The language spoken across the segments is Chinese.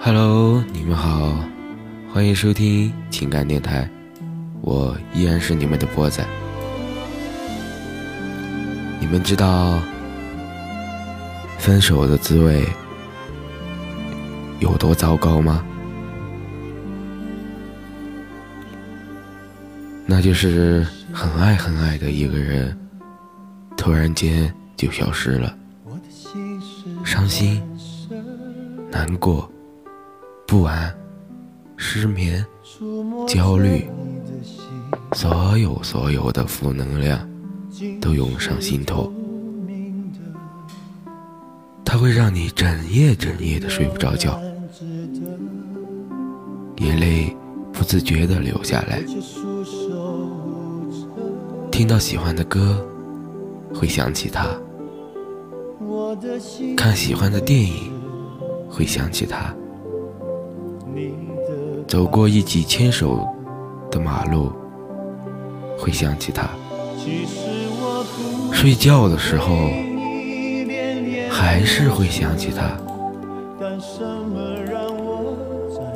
Hello，你们好，欢迎收听情感电台，我依然是你们的波仔。你们知道分手的滋味有多糟糕吗？那就是很爱很爱的一个人，突然间就消失了，伤心、难过。不安、失眠、焦虑，所有所有的负能量都涌上心头，它会让你整夜整夜的睡不着觉，眼泪不自觉的流下来。听到喜欢的歌，会想起他；看喜欢的电影，会想起他。走过一起牵手的马路，会想起他；睡觉的时候，还是会想起他。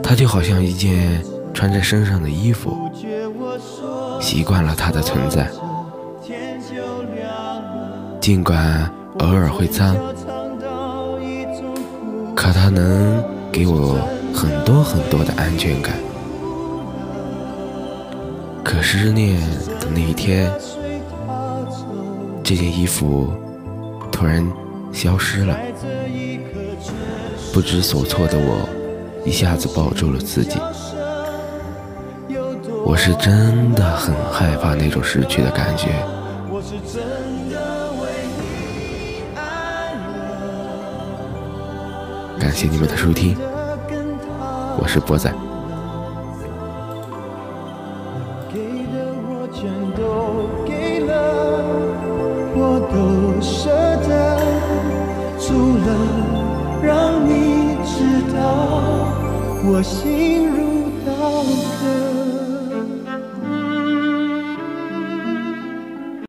他就好像一件穿在身上的衣服，习惯了他的存在，尽管偶尔会脏，可他能给我。很多很多的安全感，可失恋的那一天，这件衣服突然消失了，不知所措的我一下子抱住了自己。我是真的很害怕那种失去的感觉。感谢你们的收听。我是波仔。给的我全都给了，我都舍得，除了让你知道我心如刀割。